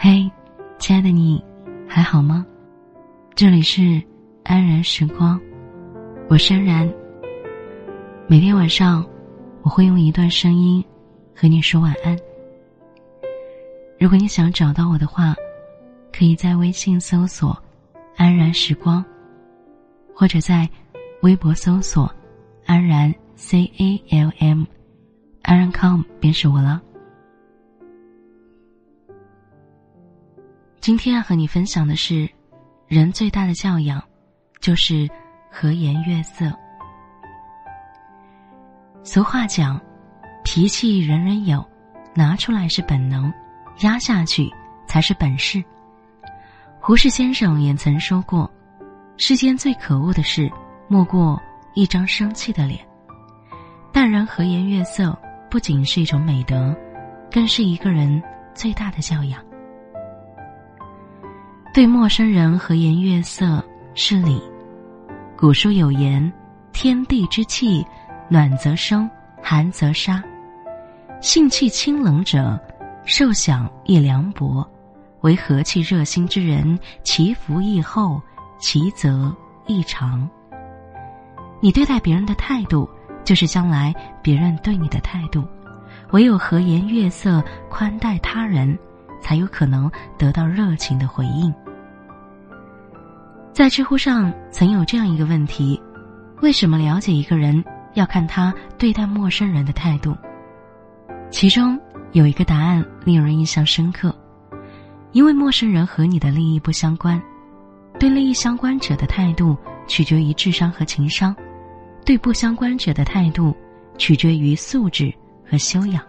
嘿，亲爱的你，还好吗？这里是安然时光，我是安然。每天晚上，我会用一段声音和你说晚安。如果你想找到我的话，可以在微信搜索“安然时光”，或者在微博搜索“安然 C A L M”，安然 com 便是我了。今天要和你分享的是，人最大的教养，就是和颜悦色。俗话讲，脾气人人有，拿出来是本能，压下去才是本事。胡适先生也曾说过，世间最可恶的事，莫过一张生气的脸。淡然和颜悦色，不仅是一种美德，更是一个人最大的教养。对陌生人和颜悦色是礼。古书有言：“天地之气，暖则生，寒则杀。性气清冷者，受享亦凉薄；为和气热心之人，其福亦厚，其泽亦长。”你对待别人的态度，就是将来别人对你的态度。唯有和颜悦色宽待他人。才有可能得到热情的回应。在知乎上曾有这样一个问题：为什么了解一个人要看他对待陌生人的态度？其中有一个答案令人印象深刻，因为陌生人和你的利益不相关，对利益相关者的态度取决于智商和情商，对不相关者的态度取决于素质和修养。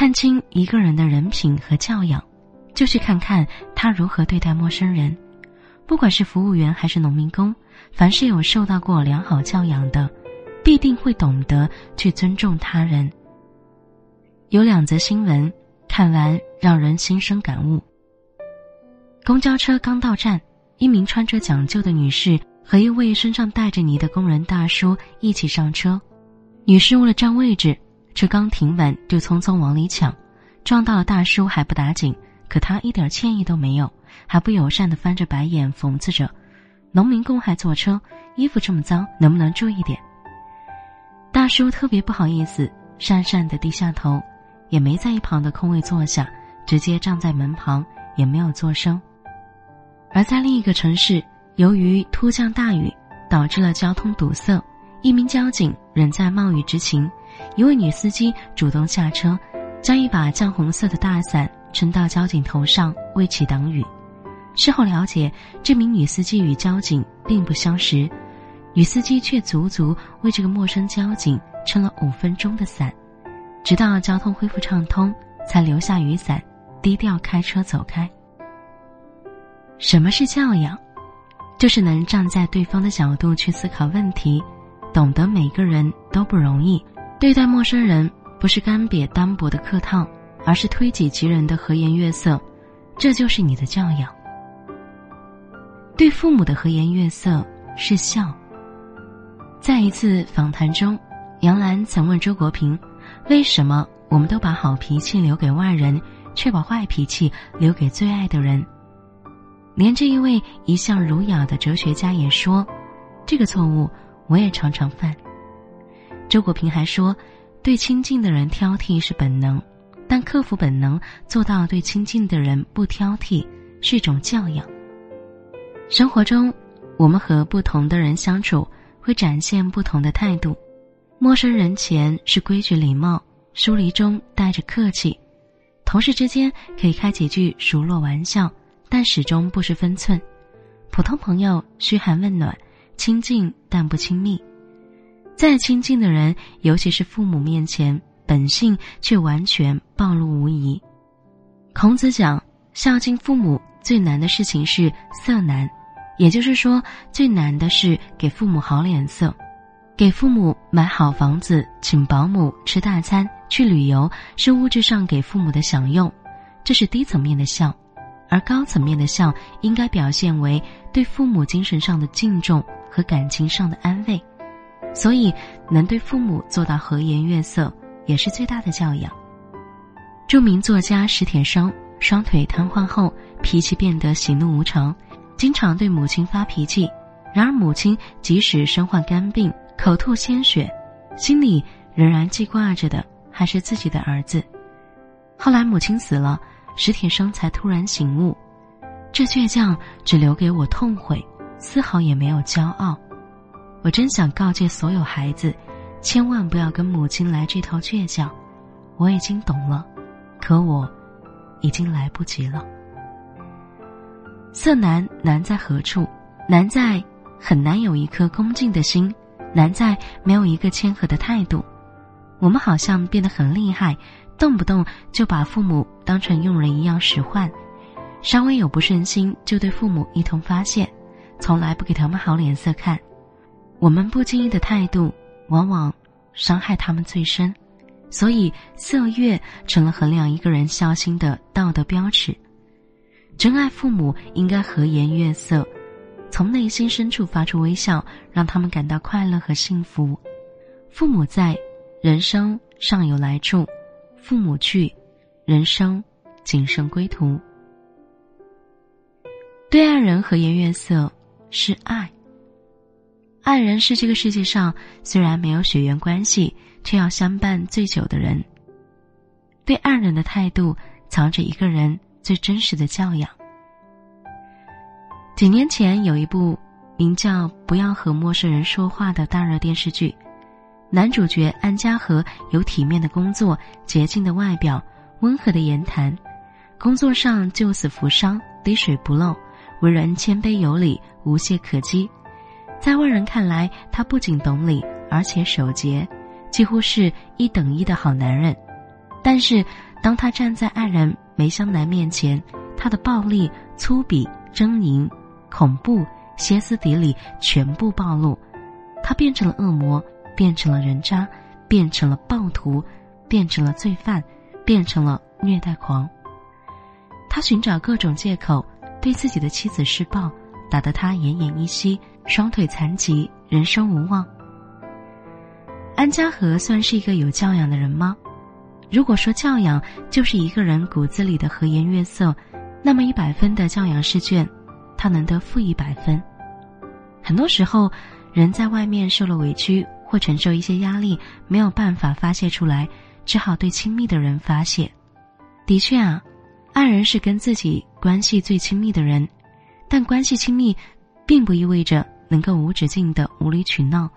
看清一个人的人品和教养，就去看看他如何对待陌生人。不管是服务员还是农民工，凡是有受到过良好教养的，必定会懂得去尊重他人。有两则新闻，看完让人心生感悟。公交车刚到站，一名穿着讲究的女士和一位身上带着泥的工人大叔一起上车，女士为了占位置。车刚停稳，就匆匆往里抢，撞到了大叔还不打紧，可他一点歉意都没有，还不友善的翻着白眼讽刺着：“农民工还坐车，衣服这么脏，能不能注意点？”大叔特别不好意思，讪讪的低下头，也没在一旁的空位坐下，直接站在门旁，也没有作声。而在另一个城市，由于突降大雨，导致了交通堵塞，一名交警仍在冒雨执勤。一位女司机主动下车，将一把绛红色的大伞撑到交警头上，为其挡雨。事后了解，这名女司机与交警并不相识，女司机却足足为这个陌生交警撑了五分钟的伞，直到交通恢复畅通，才留下雨伞，低调开车走开。什么是教养？就是能站在对方的角度去思考问题，懂得每个人都不容易。对待陌生人，不是干瘪单薄的客套，而是推己及人的和颜悦色，这就是你的教养。对父母的和颜悦色是孝。在一次访谈中，杨澜曾问周国平：“为什么我们都把好脾气留给外人，却把坏脾气留给最爱的人？”连这一位一向儒雅的哲学家也说：“这个错误我也常常犯。”周国平还说：“对亲近的人挑剔是本能，但克服本能，做到对亲近的人不挑剔，是一种教养。”生活中，我们和不同的人相处，会展现不同的态度。陌生人前是规矩礼貌，疏离中带着客气；同事之间可以开几句熟络玩笑，但始终不失分寸；普通朋友嘘寒问暖，亲近但不亲密。再亲近的人，尤其是父母面前，本性却完全暴露无遗。孔子讲，孝敬父母最难的事情是色难，也就是说，最难的是给父母好脸色。给父母买好房子，请保姆吃大餐，去旅游，是物质上给父母的享用，这是低层面的孝；而高层面的孝，应该表现为对父母精神上的敬重和感情上的安慰。所以，能对父母做到和颜悦色，也是最大的教养。著名作家史铁生双腿瘫痪后，脾气变得喜怒无常，经常对母亲发脾气。然而母亲即使身患肝病，口吐鲜血，心里仍然记挂着的还是自己的儿子。后来母亲死了，史铁生才突然醒悟，这倔强只留给我痛悔，丝毫也没有骄傲。我真想告诫所有孩子，千万不要跟母亲来这套倔强。我已经懂了，可我已经来不及了。色难难在何处？难在很难有一颗恭敬的心，难在没有一个谦和的态度。我们好像变得很厉害，动不动就把父母当成佣人一样使唤，稍微有不顺心就对父母一通发泄，从来不给他们好脸色看。我们不经意的态度，往往伤害他们最深，所以色悦成了衡量一个人孝心的道德标尺。真爱父母应该和颜悦色，从内心深处发出微笑，让他们感到快乐和幸福。父母在，人生尚有来处；父母去，人生仅剩归途。对爱人和颜悦色是爱。爱人是这个世界上虽然没有血缘关系，却要相伴最久的人。对爱人的态度，藏着一个人最真实的教养。几年前有一部名叫《不要和陌生人说话》的大热电视剧，男主角安家和有体面的工作、洁净的外表、温和的言谈，工作上救死扶伤、滴水不漏，为人谦卑有礼、无懈可击。在外人看来，他不仅懂礼，而且守节，几乎是一等一的好男人。但是，当他站在爱人梅香南面前，他的暴力、粗鄙、狰狞、恐怖、歇斯底里全部暴露。他变成了恶魔，变成了人渣，变成了暴徒，变成了罪犯，变成了虐待狂。他寻找各种借口，对自己的妻子施暴。打得他奄奄一息，双腿残疾，人生无望。安家和算是一个有教养的人吗？如果说教养就是一个人骨子里的和颜悦色，那么一百分的教养试卷，他能得负一百分。很多时候，人在外面受了委屈或承受一些压力，没有办法发泄出来，只好对亲密的人发泄。的确啊，爱人是跟自己关系最亲密的人。但关系亲密，并不意味着能够无止境的无理取闹。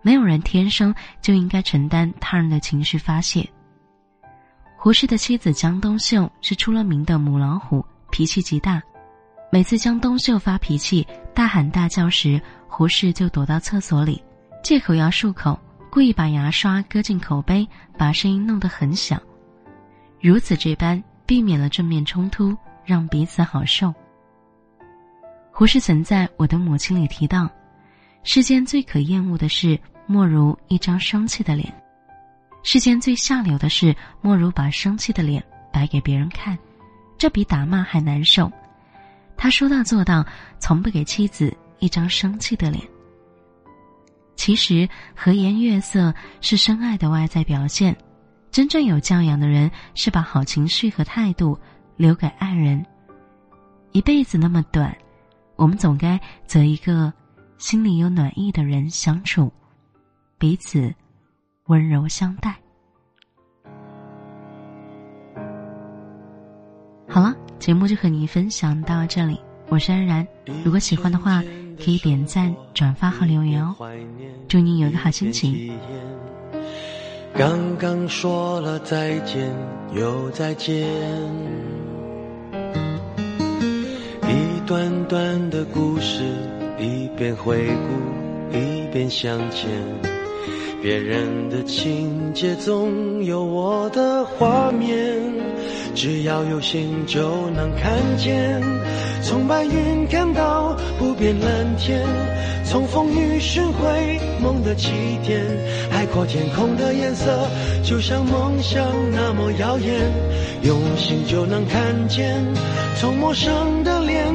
没有人天生就应该承担他人的情绪发泄。胡适的妻子江冬秀是出了名的母老虎，脾气极大。每次江冬秀发脾气、大喊大叫时，胡适就躲到厕所里，借口要漱口，故意把牙刷搁进口杯，把声音弄得很响。如此这般，避免了正面冲突，让彼此好受。胡适曾在《我的母亲》里提到，世间最可厌恶的事，莫如一张生气的脸；世间最下流的事，莫如把生气的脸摆给别人看，这比打骂还难受。他说到做到，从不给妻子一张生气的脸。其实和颜悦色是深爱的外在表现，真正有教养的人是把好情绪和态度留给爱人。一辈子那么短。我们总该择一个心里有暖意的人相处，彼此温柔相待。好了，节目就和你分享到这里，我是安然。如果喜欢的话，可以点赞、转发和留言哦。祝你有个好心情。刚刚说了再见，又再见。短短的故事，一边回顾，一边向前。别人的情节总有我的画面，只要有心就能看见。从白云看到不变蓝天，从风雨寻回梦的起点。海阔天空的颜色，就像梦想那么耀眼。用心就能看见，从陌生的脸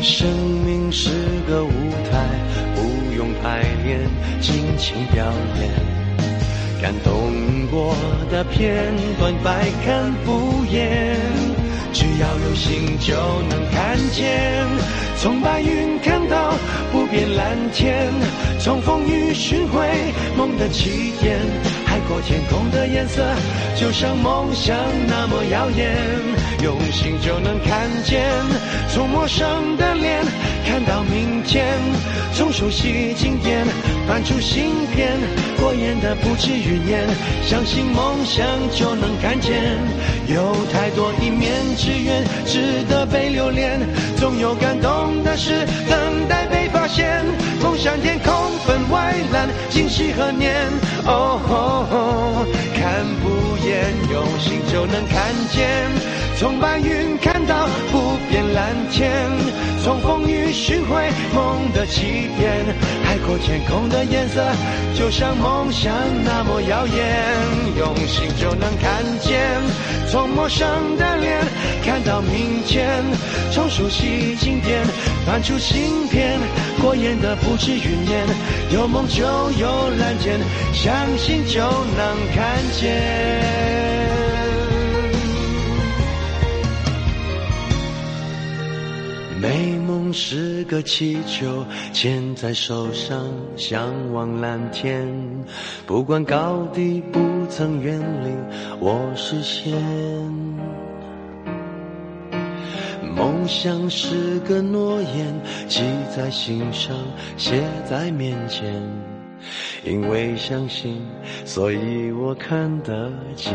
生命是个舞台，不用排练，尽情表演。感动过的片段，百看不厌。只要有心，就能看见。从白云看到不变蓝天，从风雨寻回梦的起点。过天空的颜色，就像梦想那么耀眼。用心就能看见，从陌生的脸看到明天，从熟悉经典翻出新篇。过眼的不止云烟，相信梦想就能看见。有太多一面之缘，值得被留恋。总有感动的事等待被发现。梦想天空外蓝，今夕何年？哦，看不厌，用心就能看见。从白云看到不变蓝天，从风雨寻回梦的起点。海阔天空的颜色，就像梦想那么耀眼。用心就能看见，从陌生的脸看到明天，从熟悉经典翻出新篇。过眼的不止云烟，有梦就有蓝天，相信就能看见。美梦是个气球，牵在手上，向往蓝天。不管高低，不曾远离我视线。梦想是个诺言，记在心上，写在面前。因为相信，所以我看得见。